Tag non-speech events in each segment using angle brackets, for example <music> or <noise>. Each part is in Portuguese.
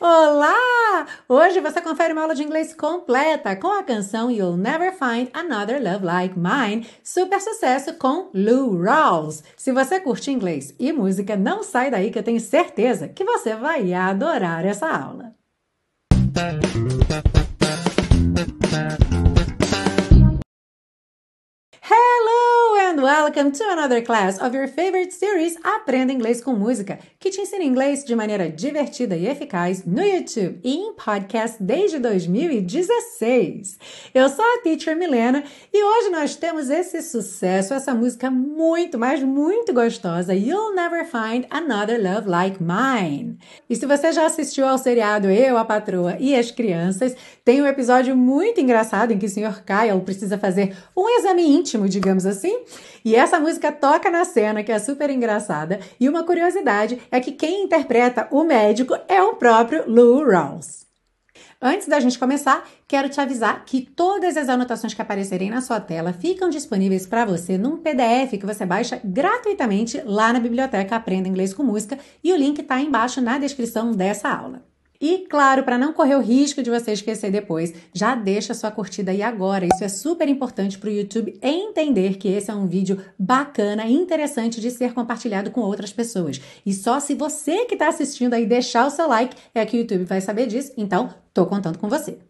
Olá! Hoje você confere uma aula de inglês completa com a canção You'll Never Find Another Love Like Mine, super sucesso com Lou Rawls. Se você curte inglês e música, não sai daí que eu tenho certeza que você vai adorar essa aula. And welcome to another class of your favorite series Aprenda Inglês com Música, que te ensina inglês de maneira divertida e eficaz no YouTube e em podcast desde 2016. Eu sou a Teacher Milena e hoje nós temos esse sucesso, essa música muito, mas muito gostosa, You'll Never Find Another Love Like Mine. E se você já assistiu ao seriado Eu, a Patroa e as Crianças, tem um episódio muito engraçado em que o Sr. Kyle precisa fazer um exame íntimo, digamos assim, e essa música toca na cena, que é super engraçada. E uma curiosidade é que quem interpreta o médico é o próprio Lou Rawls. Antes da gente começar, quero te avisar que todas as anotações que aparecerem na sua tela ficam disponíveis para você num PDF que você baixa gratuitamente lá na biblioteca Aprenda Inglês com Música e o link está embaixo na descrição dessa aula. E claro, para não correr o risco de você esquecer depois, já deixa sua curtida aí agora. Isso é super importante para o YouTube entender que esse é um vídeo bacana interessante de ser compartilhado com outras pessoas. E só se você que está assistindo aí deixar o seu like é que o YouTube vai saber disso. Então, tô contando com você.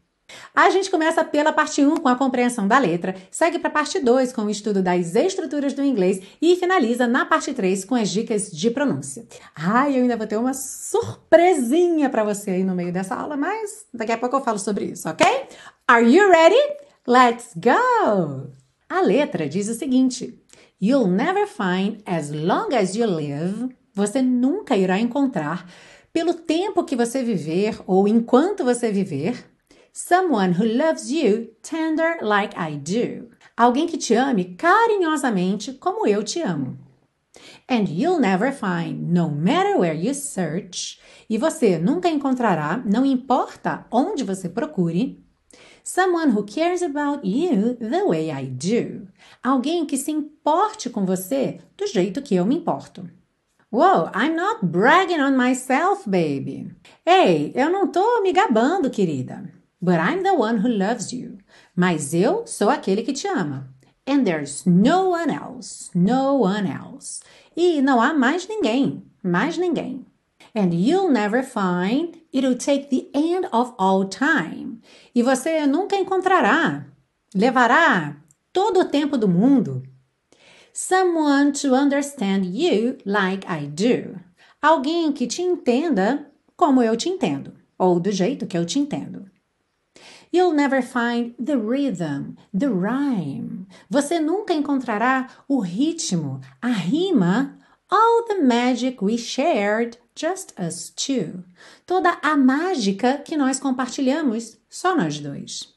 A gente começa pela parte 1 com a compreensão da letra, segue para a parte 2 com o estudo das estruturas do inglês e finaliza na parte 3 com as dicas de pronúncia. Ah, eu ainda vou ter uma surpresinha para você aí no meio dessa aula, mas daqui a pouco eu falo sobre isso, ok? Are you ready? Let's go! A letra diz o seguinte: You'll never find as long as you live. Você nunca irá encontrar pelo tempo que você viver ou enquanto você viver Someone who loves you tender like I do. Alguém que te ame carinhosamente como eu te amo. And you'll never find, no matter where you search. E você nunca encontrará, não importa onde você procure, someone who cares about you the way I do. Alguém que se importe com você do jeito que eu me importo. Whoa, I'm not bragging on myself, baby. Ei, eu não tô me gabando, querida. But I'm the one who loves you. Mas eu sou aquele que te ama. And there's no one else, no one else. E não há mais ninguém, mais ninguém. And you'll never find, it'll take the end of all time. E você nunca encontrará, levará todo o tempo do mundo. Someone to understand you like I do. Alguém que te entenda como eu te entendo, ou do jeito que eu te entendo. You'll never find the rhythm, the rhyme. Você nunca encontrará o ritmo, a rima. All the magic we shared, just us two. Toda a mágica que nós compartilhamos, só nós dois.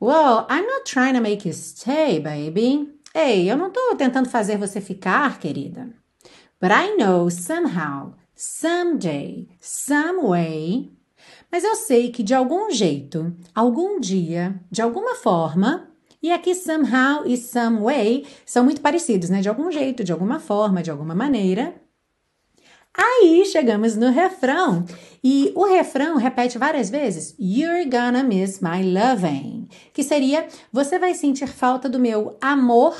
Well, I'm not trying to make you stay, baby. Ei, eu não estou tentando fazer você ficar, querida. But I know somehow, someday, some way, mas eu sei que de algum jeito, algum dia, de alguma forma, e aqui somehow e some way são muito parecidos, né? De algum jeito, de alguma forma, de alguma maneira. Aí chegamos no refrão. E o refrão repete várias vezes: You're gonna miss my loving. Que seria: Você vai sentir falta do meu amor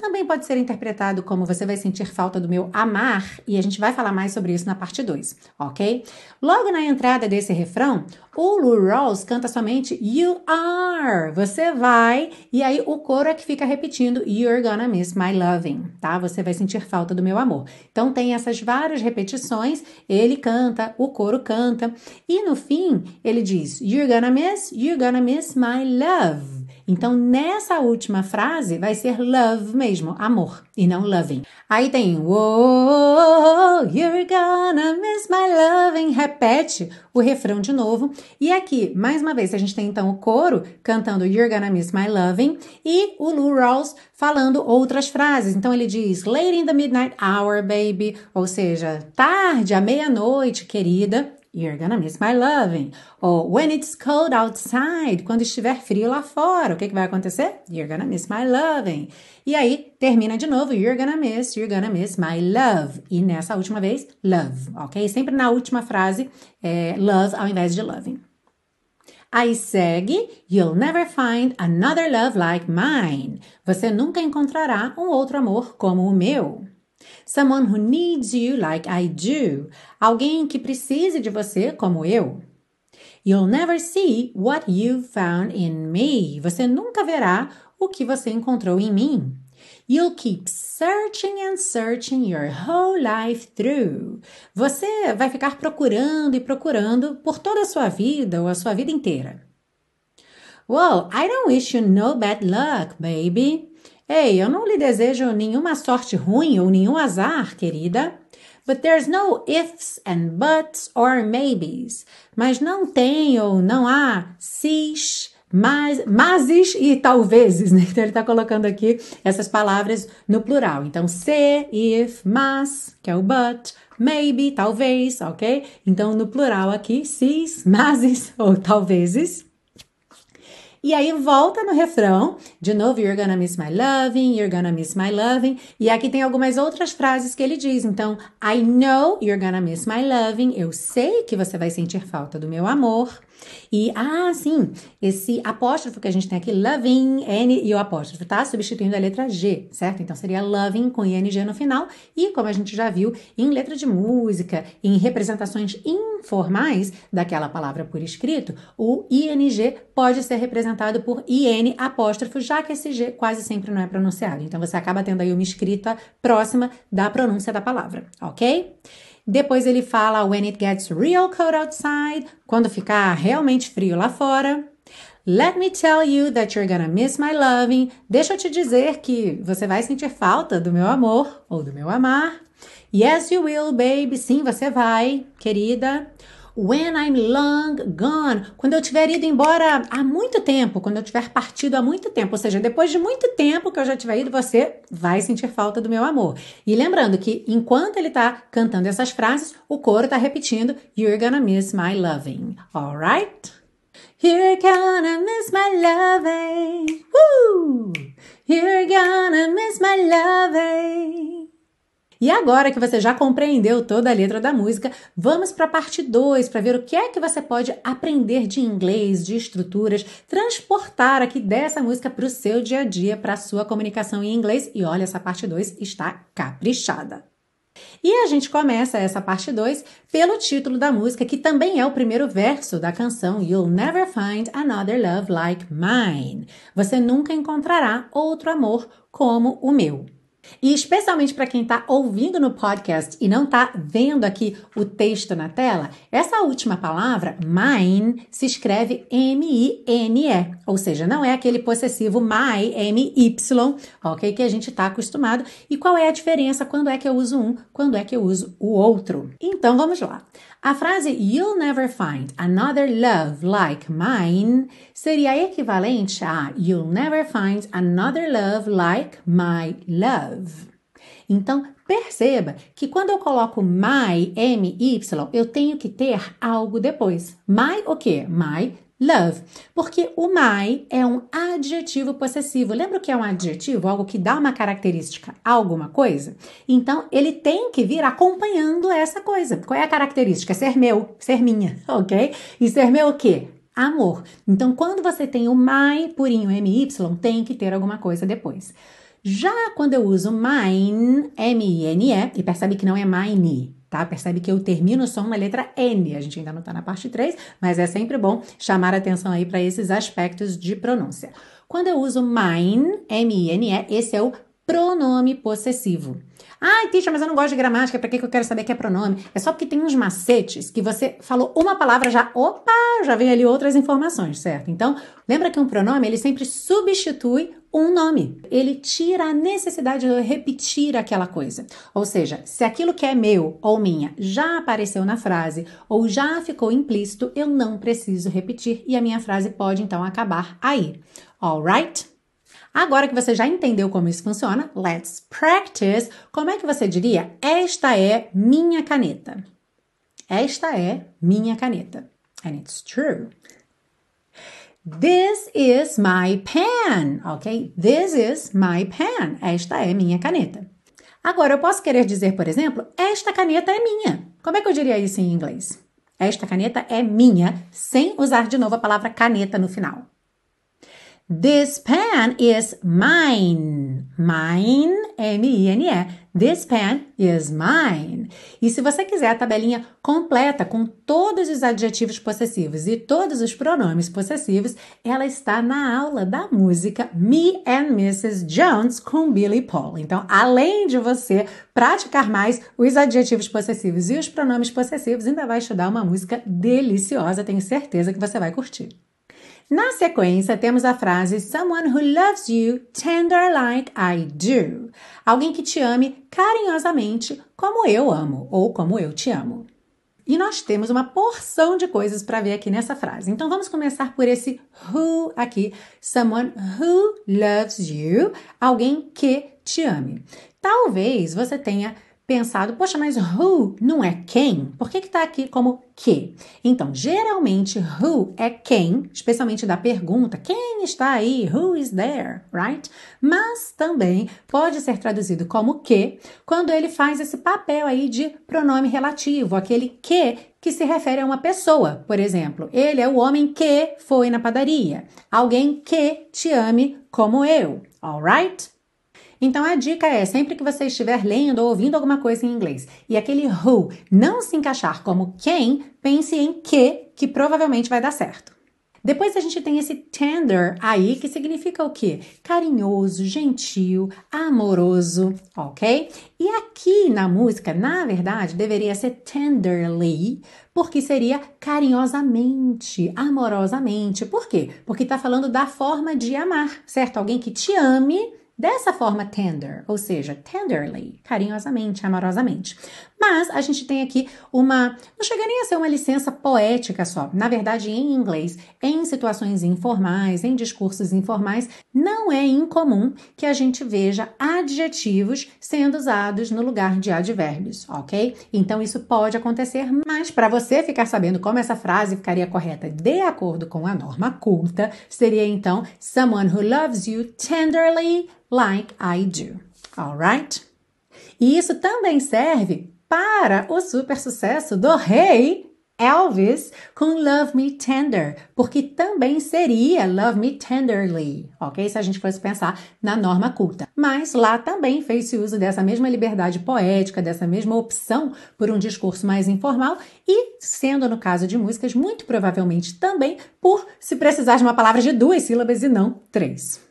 também pode ser interpretado como você vai sentir falta do meu amar, e a gente vai falar mais sobre isso na parte 2, ok? Logo na entrada desse refrão, o Lou Rawls canta somente You are, você vai, e aí o coro é que fica repetindo You're gonna miss my loving, tá? Você vai sentir falta do meu amor. Então tem essas várias repetições, ele canta, o coro canta, e no fim ele diz You're gonna miss, you're gonna miss my love. Então, nessa última frase vai ser love mesmo, amor, e não loving. Aí tem Whoa, you're gonna miss my loving. Repete o refrão de novo. E aqui, mais uma vez, a gente tem então o coro cantando You're gonna miss my loving e o Lou Rawls falando outras frases. Então ele diz Late in the midnight hour, baby, ou seja, tarde, à meia-noite, querida you're gonna miss my loving. Ou when it's cold outside, quando estiver frio lá fora, o que, que vai acontecer? You're gonna miss my loving. E aí, termina de novo, you're gonna miss, you're gonna miss my love. E nessa última vez, love, ok? Sempre na última frase, é, love ao invés de loving. Aí segue, You'll never find another love like mine. Você nunca encontrará um outro amor como o meu. Someone who needs you like I do. Alguém que precise de você como eu. You'll never see what you found in me. Você nunca verá o que você encontrou em mim. You'll keep searching and searching your whole life through. Você vai ficar procurando e procurando por toda a sua vida ou a sua vida inteira. Well, I don't wish you no bad luck, baby. Ei, eu não lhe desejo nenhuma sorte ruim ou nenhum azar, querida. But there's no ifs and buts or maybes. Mas não tem ou não há se's, mas, mases e talvezes, <laughs> né? Então ele está colocando aqui essas palavras no plural. Então, se, if, mas, que é o but, maybe, talvez, ok? Então, no plural aqui, se's, mases <laughs> ou talvezes. E aí volta no refrão, de novo, you're gonna miss my loving, you're gonna miss my loving. E aqui tem algumas outras frases que ele diz. Então, I know you're gonna miss my loving. Eu sei que você vai sentir falta do meu amor. E, ah, sim, esse apóstrofo que a gente tem aqui, loving, N e o apóstrofo, tá? Substituindo a letra G, certo? Então seria loving com ING no final. E, como a gente já viu, em letra de música, em representações informais daquela palavra por escrito, o ING pode ser representado por IN apóstrofo, já que esse G quase sempre não é pronunciado. Então você acaba tendo aí uma escrita próxima da pronúncia da palavra, ok? Depois ele fala when it gets real cold outside, quando ficar realmente frio lá fora. Let me tell you that you're gonna miss my loving. Deixa eu te dizer que você vai sentir falta do meu amor ou do meu amar. Yes, you will, baby. Sim, você vai, querida. When I'm long gone, quando eu tiver ido embora há muito tempo, quando eu tiver partido há muito tempo, ou seja, depois de muito tempo que eu já tiver ido, você vai sentir falta do meu amor. E lembrando que enquanto ele está cantando essas frases, o coro está repetindo You're gonna miss my loving, alright? You're gonna miss my loving, E agora que você já compreendeu toda a letra da música, vamos para a parte 2 para ver o que é que você pode aprender de inglês, de estruturas, transportar aqui dessa música para o seu dia a dia, para a sua comunicação em inglês. E olha, essa parte 2 está caprichada. E a gente começa essa parte 2 pelo título da música, que também é o primeiro verso da canção You'll Never Find Another Love Like Mine. Você nunca encontrará outro amor como o meu. E especialmente para quem está ouvindo no podcast e não está vendo aqui o texto na tela, essa última palavra, mine, se escreve M-I-N-E, ou seja, não é aquele possessivo my, M-Y, ok? Que a gente está acostumado. E qual é a diferença quando é que eu uso um, quando é que eu uso o outro? Então vamos lá. A frase You'll never find another love like mine seria equivalente a You'll never find another love like my love. Então, perceba que quando eu coloco my, M-Y, eu tenho que ter algo depois. My o quê? My love. Porque o my é um adjetivo possessivo. Lembra o que é um adjetivo? Algo que dá uma característica a alguma coisa? Então, ele tem que vir acompanhando essa coisa. Qual é a característica? Ser meu, ser minha, <laughs> ok? E ser meu o quê? Amor. Então, quando você tem o my purinho MY, tem que ter alguma coisa depois. Já quando eu uso mine, M-I-N-E, e percebe que não é mine, tá? Percebe que eu termino o som na letra N. A gente ainda não tá na parte 3, mas é sempre bom chamar atenção aí para esses aspectos de pronúncia. Quando eu uso mine, M-I-N-E, esse é o pronome possessivo. Ai, Tisha, mas eu não gosto de gramática, para que, eu quero saber que é pronome? É só porque tem uns macetes que você falou uma palavra já, opa, já vem ali outras informações, certo? Então, lembra que um pronome, ele sempre substitui um nome. Ele tira a necessidade de repetir aquela coisa. Ou seja, se aquilo que é meu ou minha já apareceu na frase ou já ficou implícito, eu não preciso repetir e a minha frase pode então acabar aí. Alright? Agora que você já entendeu como isso funciona, let's practice. Como é que você diria? Esta é minha caneta. Esta é minha caneta. And it's true. This is my pen, ok? This is my pen. Esta é minha caneta. Agora, eu posso querer dizer, por exemplo, esta caneta é minha. Como é que eu diria isso em inglês? Esta caneta é minha, sem usar de novo a palavra caneta no final. This pen is mine. Mine, M-I-N-E. This pen is mine. E se você quiser a tabelinha completa com todos os adjetivos possessivos e todos os pronomes possessivos, ela está na aula da música Me and Mrs. Jones com Billy Paul. Então, além de você praticar mais os adjetivos possessivos e os pronomes possessivos, ainda vai estudar uma música deliciosa. Tenho certeza que você vai curtir. Na sequência, temos a frase Someone who loves you tender like I do. Alguém que te ame carinhosamente como eu amo ou como eu te amo. E nós temos uma porção de coisas para ver aqui nessa frase. Então vamos começar por esse who aqui. Someone who loves you. Alguém que te ame. Talvez você tenha pensado, poxa, mas who não é quem? Por que está aqui como que? Então, geralmente, who é quem, especialmente da pergunta, quem está aí? Who is there? Right? Mas também pode ser traduzido como que, quando ele faz esse papel aí de pronome relativo, aquele que que se refere a uma pessoa. Por exemplo, ele é o homem que foi na padaria. Alguém que te ame como eu. Alright? Então a dica é, sempre que você estiver lendo ou ouvindo alguma coisa em inglês e aquele who não se encaixar como quem, pense em que, que provavelmente vai dar certo. Depois a gente tem esse tender aí, que significa o quê? Carinhoso, gentil, amoroso, ok? E aqui na música, na verdade, deveria ser tenderly, porque seria carinhosamente, amorosamente. Por quê? Porque tá falando da forma de amar, certo? Alguém que te ame dessa forma tender, ou seja, tenderly, carinhosamente, amorosamente. Mas a gente tem aqui uma, não chega nem a ser uma licença poética só. Na verdade, em inglês, em situações informais, em discursos informais, não é incomum que a gente veja adjetivos sendo usados no lugar de advérbios, ok? Então isso pode acontecer, mas para você ficar sabendo como essa frase ficaria correta de acordo com a norma culta, seria então someone who loves you tenderly like I do. Alright? E isso também serve para o super sucesso do rei Elvis com Love Me Tender, porque também seria Love Me Tenderly, ok? Se a gente fosse pensar na norma culta. Mas lá também fez-se uso dessa mesma liberdade poética, dessa mesma opção por um discurso mais informal e, sendo no caso de músicas, muito provavelmente também por se precisar de uma palavra de duas sílabas e não três.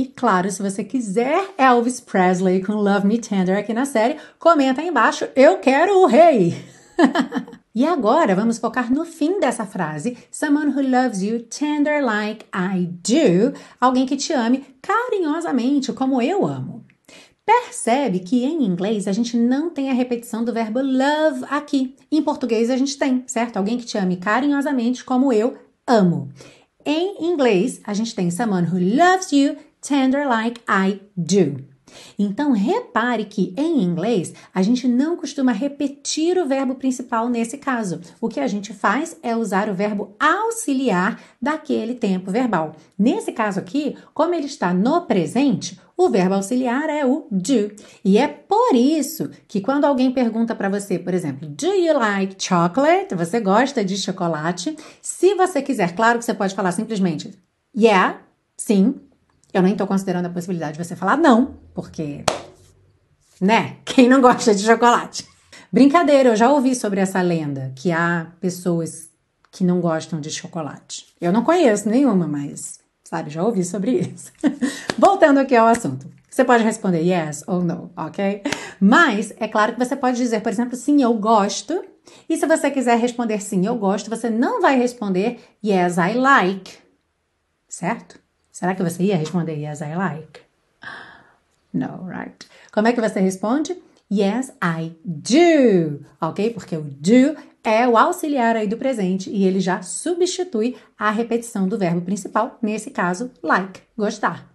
E claro, se você quiser Elvis Presley com Love Me Tender aqui na série, comenta aí embaixo, eu quero o rei! <laughs> e agora vamos focar no fim dessa frase, someone who loves you tender like I do, alguém que te ame carinhosamente como eu amo. Percebe que em inglês a gente não tem a repetição do verbo love aqui. Em português a gente tem, certo? Alguém que te ame carinhosamente como eu amo. Em inglês, a gente tem someone who loves you tender like I do. Então, repare que em inglês a gente não costuma repetir o verbo principal nesse caso. O que a gente faz é usar o verbo auxiliar daquele tempo verbal. Nesse caso aqui, como ele está no presente, o verbo auxiliar é o do. E é por isso que quando alguém pergunta para você, por exemplo, do you like chocolate? Você gosta de chocolate? Se você quiser, claro que você pode falar simplesmente yeah, sim, eu nem estou considerando a possibilidade de você falar não, porque, né? Quem não gosta de chocolate? Brincadeira, eu já ouvi sobre essa lenda que há pessoas que não gostam de chocolate. Eu não conheço nenhuma, mas, sabe, já ouvi sobre isso. <laughs> Voltando aqui ao assunto. Você pode responder yes ou no, ok? Mas é claro que você pode dizer, por exemplo, sim, eu gosto. E se você quiser responder sim, eu gosto, você não vai responder yes, I like. Certo? Será que você ia responder yes, I like? <gasps> No, right? Como é que você responde? Yes, I do. Ok? Porque o do é o auxiliar aí do presente e ele já substitui a repetição do verbo principal, nesse caso, like, gostar.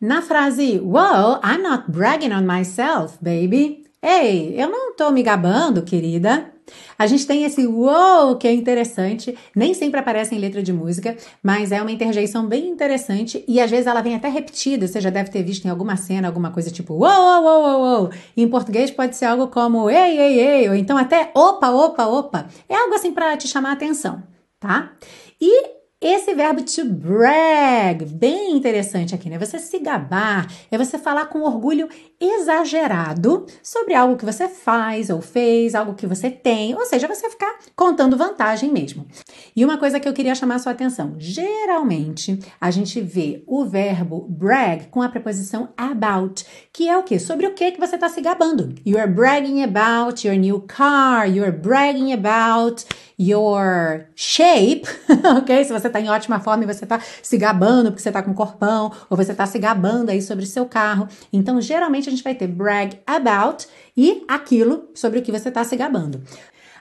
Na frase, Well, I'm not bragging on myself, baby. Ei, eu não tô me gabando, querida. A gente tem esse wow que é interessante, nem sempre aparece em letra de música, mas é uma interjeição bem interessante e às vezes ela vem até repetida, você já deve ter visto em alguma cena, alguma coisa tipo wow, wow, wow, wow, wow. Em português pode ser algo como ei, ei, ei, ou então até opa, opa, opa. É algo assim para te chamar a atenção, tá? E esse verbo to brag, bem interessante aqui, né? Você se gabar, é você falar com orgulho exagerado sobre algo que você faz ou fez, algo que você tem, ou seja, você ficar contando vantagem mesmo. E uma coisa que eu queria chamar sua atenção: geralmente a gente vê o verbo brag com a preposição about, que é o que? Sobre o que que você está se gabando. You are bragging about your new car, you are bragging about your shape, <laughs> ok? Se você está em ótima forma e você está se gabando porque você está com corpão, ou você está se gabando aí sobre o seu carro. Então, geralmente a gente vai ter brag about e aquilo sobre o que você está se gabando.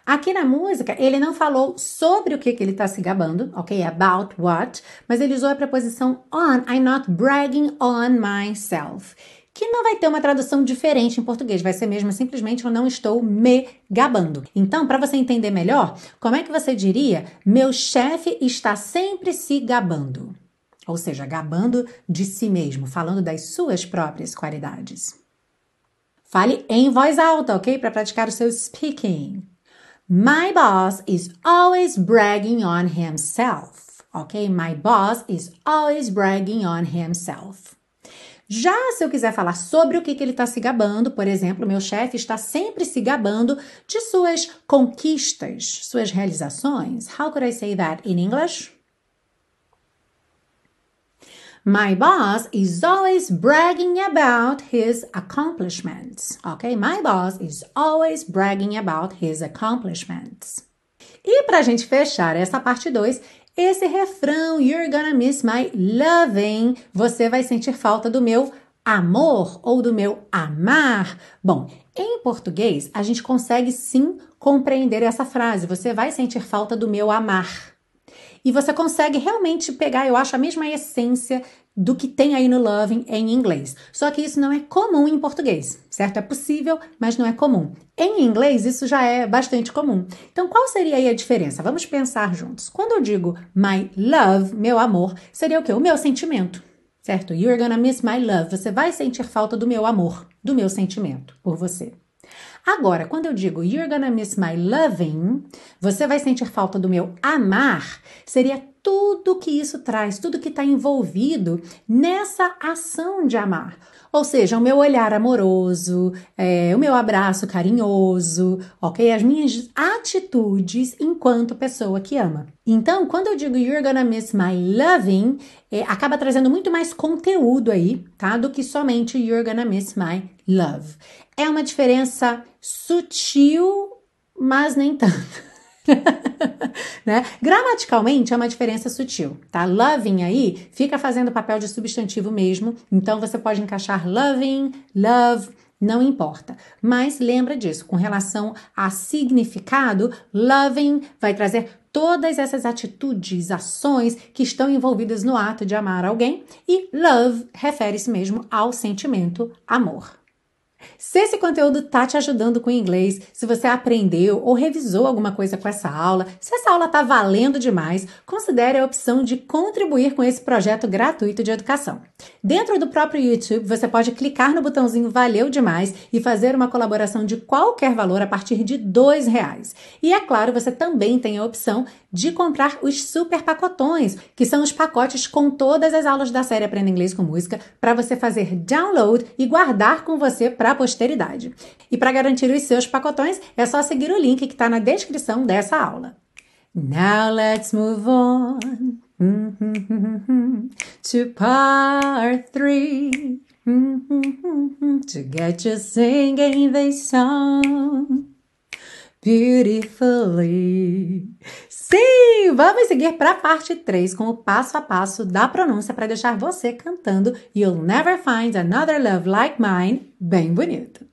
Aqui na música, ele não falou sobre o que, que ele está se gabando, ok? About what, mas ele usou a preposição on. I'm not bragging on myself que não vai ter uma tradução diferente em português, vai ser mesmo simplesmente eu não estou me gabando. Então, para você entender melhor, como é que você diria meu chefe está sempre se gabando? Ou seja, gabando de si mesmo, falando das suas próprias qualidades. Fale em voz alta, ok? Para praticar o seu speaking. My boss is always bragging on himself. Ok? My boss is always bragging on himself. Já se eu quiser falar sobre o que, que ele está se gabando, por exemplo, meu chefe está sempre se gabando de suas conquistas, suas realizações. How could I say that in English? My boss is always bragging about his accomplishments. Ok? My boss is always bragging about his accomplishments. E para a gente fechar essa parte 2, esse refrão, You're gonna miss my loving, você vai sentir falta do meu amor ou do meu amar. Bom, em português, a gente consegue sim compreender essa frase. Você vai sentir falta do meu amar. E você consegue realmente pegar, eu acho, a mesma essência do que tem aí no Loving em inglês. Só que isso não é comum em português, certo? É possível, mas não é comum. Em inglês, isso já é bastante comum. Então, qual seria aí a diferença? Vamos pensar juntos. Quando eu digo my love, meu amor, seria o quê? O meu sentimento, certo? You're gonna miss my love. Você vai sentir falta do meu amor, do meu sentimento por você. Agora, quando eu digo you're gonna miss my loving, você vai sentir falta do meu amar, seria tudo que isso traz, tudo que está envolvido nessa ação de amar. Ou seja, o meu olhar amoroso, é, o meu abraço carinhoso, ok? As minhas atitudes enquanto pessoa que ama. Então, quando eu digo you're gonna miss my loving, é, acaba trazendo muito mais conteúdo aí, tá? Do que somente you're gonna miss my love. É uma diferença sutil, mas nem tanto. <laughs> <laughs> né? Gramaticalmente é uma diferença sutil, tá? Loving aí fica fazendo papel de substantivo mesmo, então você pode encaixar loving, love, não importa. Mas lembra disso, com relação a significado, loving vai trazer todas essas atitudes, ações que estão envolvidas no ato de amar alguém e love refere-se mesmo ao sentimento amor. Se esse conteúdo está te ajudando com inglês, se você aprendeu ou revisou alguma coisa com essa aula, se essa aula está valendo demais, considere a opção de contribuir com esse projeto gratuito de educação. Dentro do próprio YouTube, você pode clicar no botãozinho Valeu Demais e fazer uma colaboração de qualquer valor a partir de R$ reais. E é claro, você também tem a opção de comprar os super pacotões, que são os pacotes com todas as aulas da série Aprenda Inglês com Música, para você fazer download e guardar com você para posteridade. E para garantir os seus pacotões, é só seguir o link que está na descrição dessa aula. Now let's move on <laughs> to part three <laughs> to get you singing this song beautifully. Sim, vamos seguir para a parte 3 com o passo a passo da pronúncia para deixar você cantando You'll Never Find Another Love Like Mine bem bonito.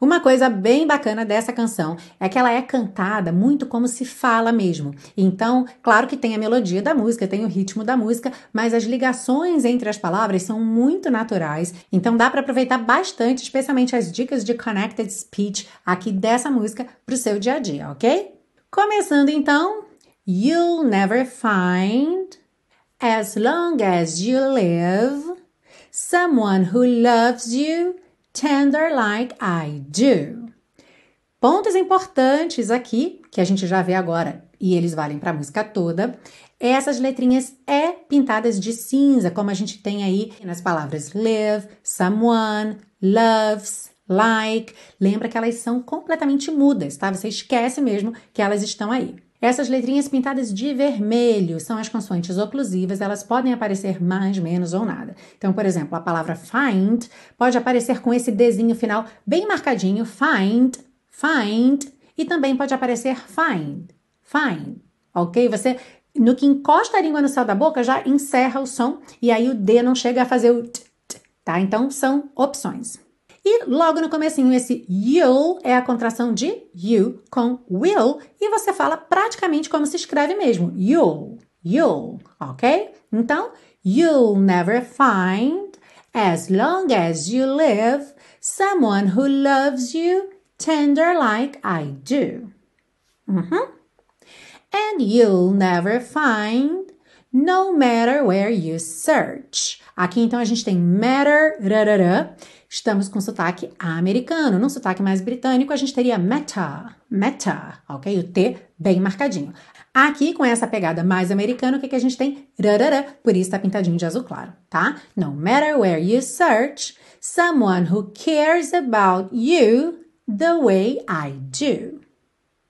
Uma coisa bem bacana dessa canção é que ela é cantada muito como se fala mesmo. Então, claro que tem a melodia da música, tem o ritmo da música, mas as ligações entre as palavras são muito naturais. Então, dá para aproveitar bastante, especialmente as dicas de connected speech aqui dessa música para o seu dia a dia, ok? Começando então, you'll never find as long as you live someone who loves you tender like I do. Pontos importantes aqui, que a gente já vê agora, e eles valem para a música toda. Essas letrinhas é pintadas de cinza, como a gente tem aí nas palavras live, someone, loves, like. Lembra que elas são completamente mudas, tá? Você esquece mesmo que elas estão aí. Essas letrinhas pintadas de vermelho são as consoantes oclusivas, elas podem aparecer mais, menos ou nada. Então, por exemplo, a palavra find pode aparecer com esse Dzinho final bem marcadinho, find, find, e também pode aparecer find, find, ok? Você, no que encosta a língua no céu da boca, já encerra o som e aí o D não chega a fazer o t, t tá? Então, são opções. E logo no comecinho, esse you'll é a contração de you com will e você fala praticamente como se escreve mesmo. You'll, you'll, ok? Então, you'll never find, as long as you live, someone who loves you tender like I do. Uhum. And you'll never find, no matter where you search. Aqui então a gente tem matter, estamos com sotaque americano. Num sotaque mais britânico, a gente teria meta, meta, ok? O T bem marcadinho. Aqui, com essa pegada mais americana, o que, que a gente tem? Por isso tá pintadinho de azul claro, tá? No matter where you search, someone who cares about you the way I do.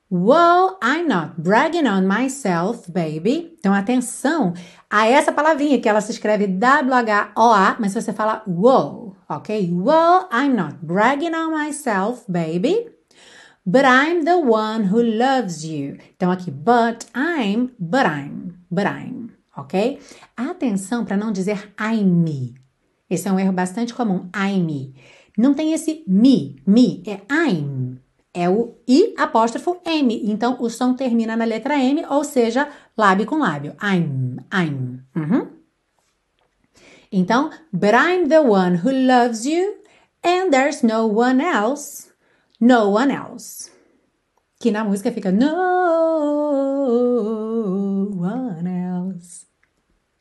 Whoa, I'm not bragging on myself, baby. Então, atenção a essa palavrinha que ela se escreve W-H-O-A, mas você fala whoa, ok? Whoa, I'm not bragging on myself, baby. But I'm the one who loves you. Então, aqui, but I'm, but I'm, but I'm, ok? Atenção para não dizer I'm me. Esse é um erro bastante comum, I'm me. Não tem esse me, me, é I'm é o I apóstrofo M. Então, o som termina na letra M, ou seja, lábio com lábio. I'm, I'm. Uhum. Então, but I'm the one who loves you and there's no one else, no one else. Que na música fica no one else.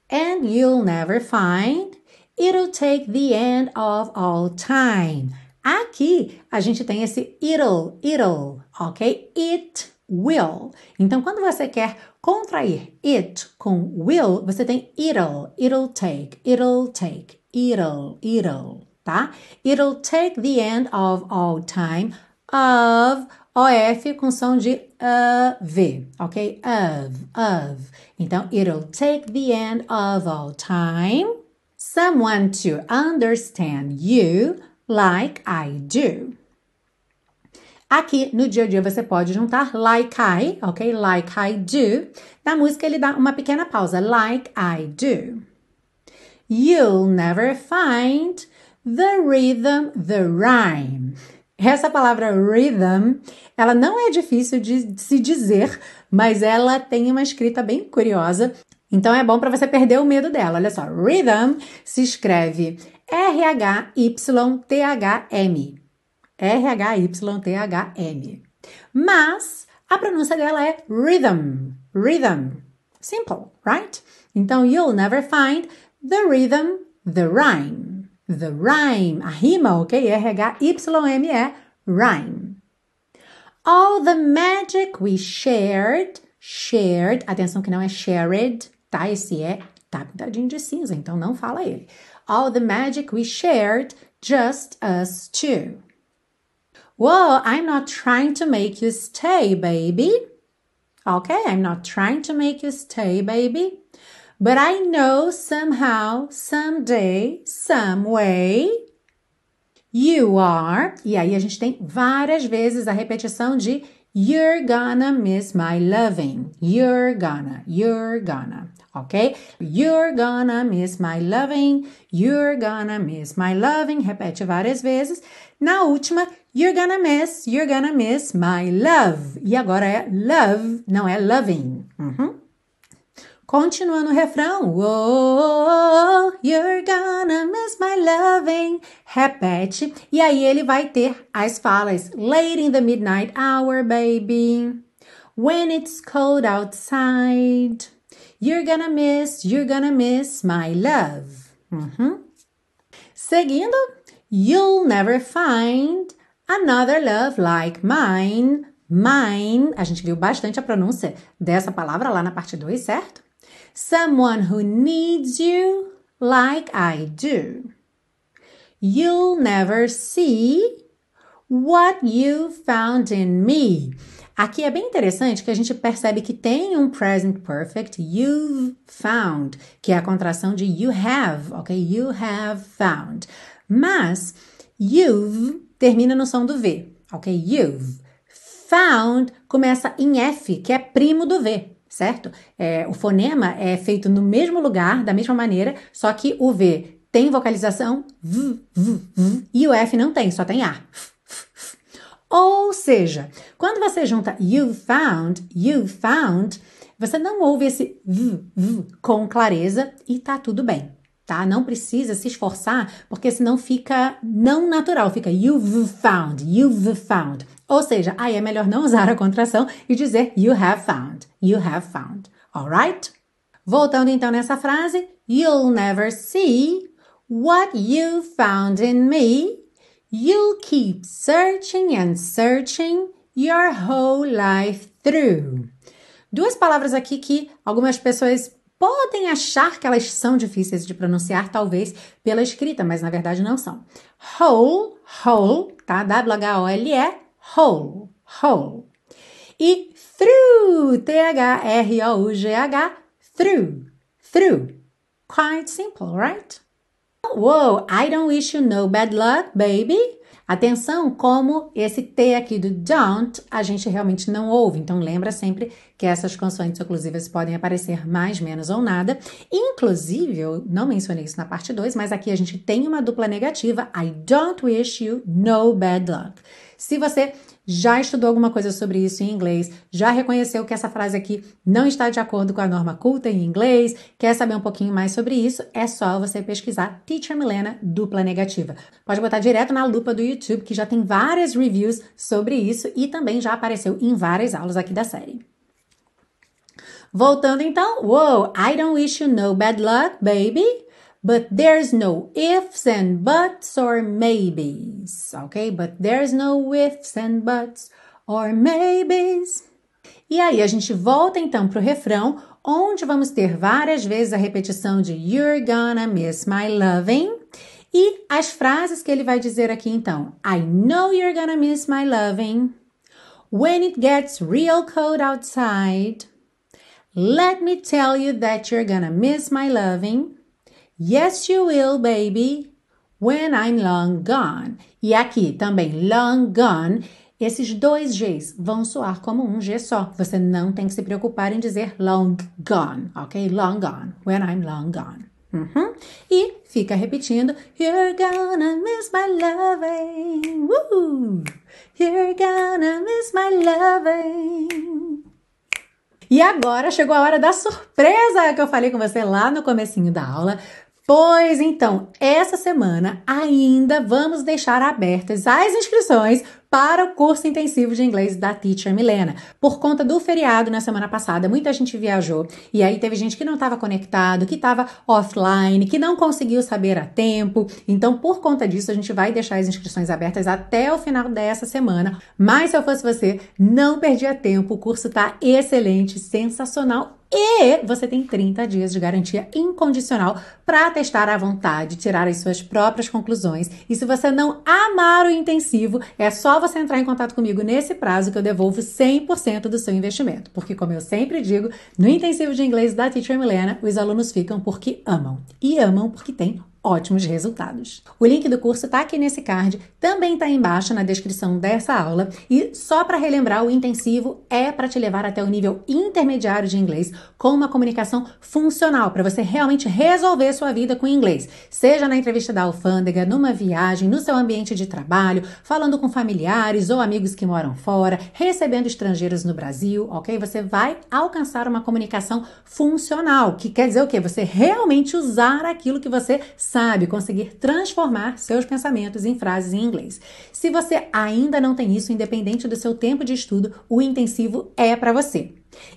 And you'll never find, it'll take the end of all time. Aqui a gente tem esse it'll, it'll, ok? It will. Então, quando você quer contrair it com will, você tem it'll, it'll take, it'll take, it'll, it'll, tá? It'll take the end of all time of OF com som de uh, V, ok? Of, of. Então, it'll take the end of all time. Someone to understand you like I do. Aqui no dia a dia você pode juntar like I, ok? Like I do. Na música ele dá uma pequena pausa. Like I do. You'll never find the rhythm, the rhyme. Essa palavra rhythm, ela não é difícil de se dizer, mas ela tem uma escrita bem curiosa. Então é bom para você perder o medo dela. Olha só, rhythm se escreve R-H-Y-T-H-M. R-H-Y-T-H-M. Mas a pronúncia dela é rhythm. Rhythm. Simple, right? Então, you'll never find the rhythm, the rhyme. The rhyme. A rima, ok? R-H-Y-M é rhyme. All the magic we shared. Shared. Atenção que não é shared, tá? Esse é tá pintadinho de cinza, então não fala ele all the magic we shared, just us two. Well, I'm not trying to make you stay, baby. Okay, I'm not trying to make you stay, baby. But I know somehow, someday, some way, you are. E aí a gente tem várias vezes a repetição de You're gonna miss my loving. You're gonna, you're gonna ok? You're gonna miss my loving, you're gonna miss my loving. Repete várias vezes. Na última, you're gonna miss, you're gonna miss my love. E agora é love, não é loving. Uhum. Continuando o refrão. Oh, you're gonna miss my loving. Repete. E aí ele vai ter as falas. Late in the midnight hour, baby. When it's cold outside. You're gonna miss, you're gonna miss my love. Uhum. Seguindo. You'll never find another love like mine. Mine. A gente viu bastante a pronúncia dessa palavra lá na parte 2, certo? Someone who needs you like I do. You'll never see what you found in me. Aqui é bem interessante que a gente percebe que tem um present perfect, you've found, que é a contração de you have, ok? You have found. Mas you've termina no som do V, ok? You've. Found começa em F, que é primo do V certo? É, o fonema é feito no mesmo lugar, da mesma maneira, só que o V tem vocalização v, v, v, e o F não tem, só tem A. Ou seja, quando você junta you found, you found, você não ouve esse v, v com clareza e tá tudo bem, tá? Não precisa se esforçar, porque senão fica não natural, fica you've found, you've found. Ou seja, aí é melhor não usar a contração e dizer you have found, you have found. Alright? Voltando então nessa frase, you'll never see what you found in me. You'll keep searching and searching your whole life through. Duas palavras aqui que algumas pessoas podem achar que elas são difíceis de pronunciar, talvez pela escrita, mas na verdade não são. Whole, whole, tá? W-H-O-L-E, whole, whole. E through, T-H-R-O-U-G-H, through, through. Quite simple, right? Whoa, I don't wish you no bad luck, baby. Atenção, como esse T aqui do don't a gente realmente não ouve. Então lembra sempre que essas consoantes oclusivas podem aparecer mais, menos ou nada. Inclusive, eu não mencionei isso na parte 2, mas aqui a gente tem uma dupla negativa. I don't wish you no bad luck. Se você já estudou alguma coisa sobre isso em inglês, já reconheceu que essa frase aqui não está de acordo com a norma culta em inglês, quer saber um pouquinho mais sobre isso, é só você pesquisar Teacher Milena dupla negativa. Pode botar direto na lupa do YouTube, que já tem várias reviews sobre isso e também já apareceu em várias aulas aqui da série. Voltando então, whoa, I don't wish you no bad luck, baby. But there's no ifs and buts or maybes, ok? But there's no ifs and buts or maybes. E aí a gente volta então para o refrão, onde vamos ter várias vezes a repetição de You're gonna miss my loving. E as frases que ele vai dizer aqui então: I know you're gonna miss my loving. When it gets real cold outside. Let me tell you that you're gonna miss my loving. Yes, you will, baby, when I'm long gone. E aqui também, long gone, esses dois Gs vão soar como um G só. Você não tem que se preocupar em dizer long gone, ok? Long gone, when I'm long gone. Uhum. E fica repetindo: You're gonna miss my loving. Woo! You're gonna miss my loving. E agora chegou a hora da surpresa que eu falei com você lá no comecinho da aula. Pois então, essa semana ainda vamos deixar abertas as inscrições para o curso intensivo de inglês da Teacher Milena. Por conta do feriado na semana passada, muita gente viajou e aí teve gente que não estava conectado, que estava offline, que não conseguiu saber a tempo. Então, por conta disso, a gente vai deixar as inscrições abertas até o final dessa semana. Mas se eu fosse você, não perdia tempo, o curso está excelente, sensacional e você tem 30 dias de garantia incondicional para testar à vontade, tirar as suas próprias conclusões. E se você não amar o intensivo, é só você entrar em contato comigo nesse prazo que eu devolvo 100% do seu investimento. Porque, como eu sempre digo, no intensivo de inglês da Teacher Milena, os alunos ficam porque amam. E amam porque tem ótimos resultados. O link do curso está aqui nesse card, também está embaixo na descrição dessa aula e só para relembrar, o intensivo é para te levar até o nível intermediário de inglês com uma comunicação funcional para você realmente resolver sua vida com inglês, seja na entrevista da alfândega, numa viagem, no seu ambiente de trabalho, falando com familiares ou amigos que moram fora, recebendo estrangeiros no Brasil, ok? Você vai alcançar uma comunicação funcional, que quer dizer o quê? Você realmente usar aquilo que você sabe, conseguir transformar seus pensamentos em frases em inglês. Se você ainda não tem isso, independente do seu tempo de estudo, o intensivo é para você.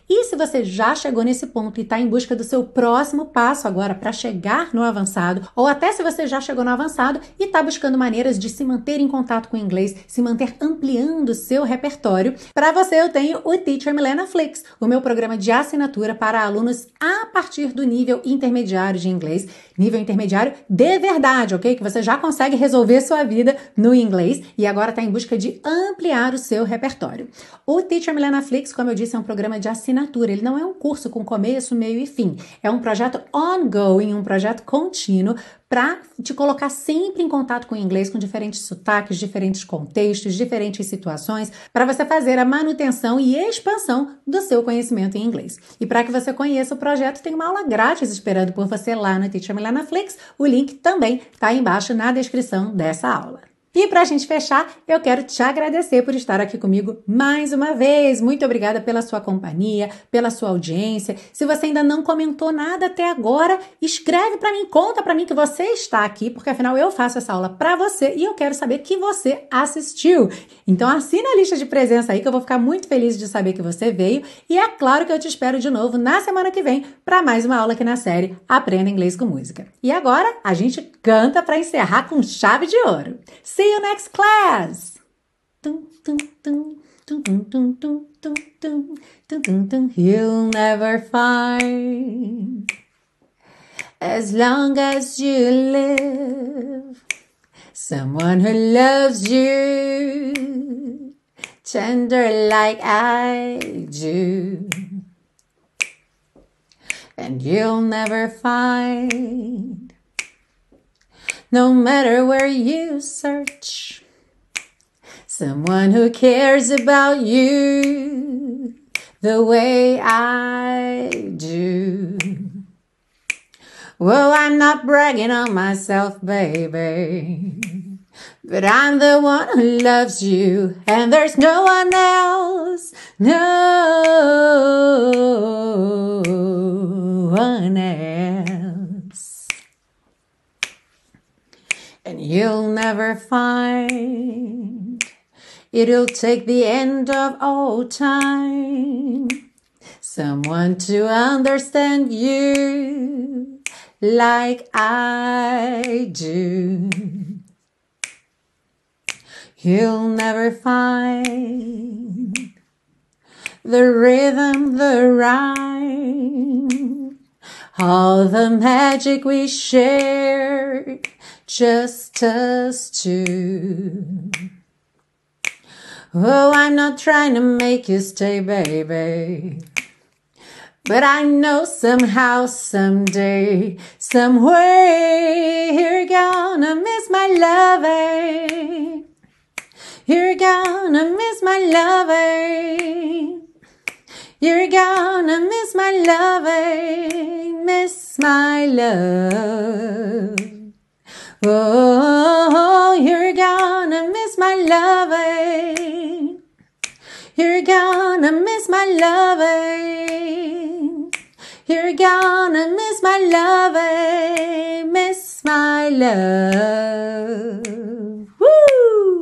E se você já chegou nesse ponto e está em busca do seu próximo passo agora para chegar no avançado, ou até se você já chegou no avançado e está buscando maneiras de se manter em contato com o inglês, se manter ampliando o seu repertório, para você eu tenho o Teacher Milena Flix, o meu programa de assinatura para alunos a partir do nível intermediário de inglês, nível intermediário de verdade, ok? Que você já consegue resolver sua vida no inglês e agora está em busca de ampliar o seu repertório. O Teacher Milena Flix, como eu disse, é um programa de de assinatura. Ele não é um curso com começo, meio e fim. É um projeto ongoing, um projeto contínuo para te colocar sempre em contato com o inglês, com diferentes sotaques, diferentes contextos, diferentes situações, para você fazer a manutenção e expansão do seu conhecimento em inglês. E para que você conheça o projeto, tem uma aula grátis esperando por você lá no Teacher Milana Flix. O link também está embaixo na descrição dessa aula. E para a gente fechar, eu quero te agradecer por estar aqui comigo mais uma vez. Muito obrigada pela sua companhia, pela sua audiência. Se você ainda não comentou nada até agora, escreve para mim, conta para mim que você está aqui, porque afinal eu faço essa aula para você e eu quero saber que você assistiu. Então assina a lista de presença aí que eu vou ficar muito feliz de saber que você veio e é claro que eu te espero de novo na semana que vem para mais uma aula aqui na série Aprenda Inglês com Música. E agora a gente canta para encerrar com chave de ouro. You next class. You'll never find as long as you live someone who loves you tender like I do. And you'll never find no matter where you search. Someone who cares about you the way I do. Well, I'm not bragging on myself, baby. But I'm the one who loves you, and there's no one else, no one else. And you'll never find it'll take the end of all time someone to understand you like I do. You'll never find the rhythm, the rhyme, all the magic we share just us two. Oh, I'm not trying to make you stay, baby. But I know somehow, someday, some way, you're gonna miss my loving. You're gonna miss my loving. You're gonna miss my loving, miss my love. Oh, you're gonna miss my loving. You're gonna miss my loving. You're gonna miss my loving. Miss my love. Woo!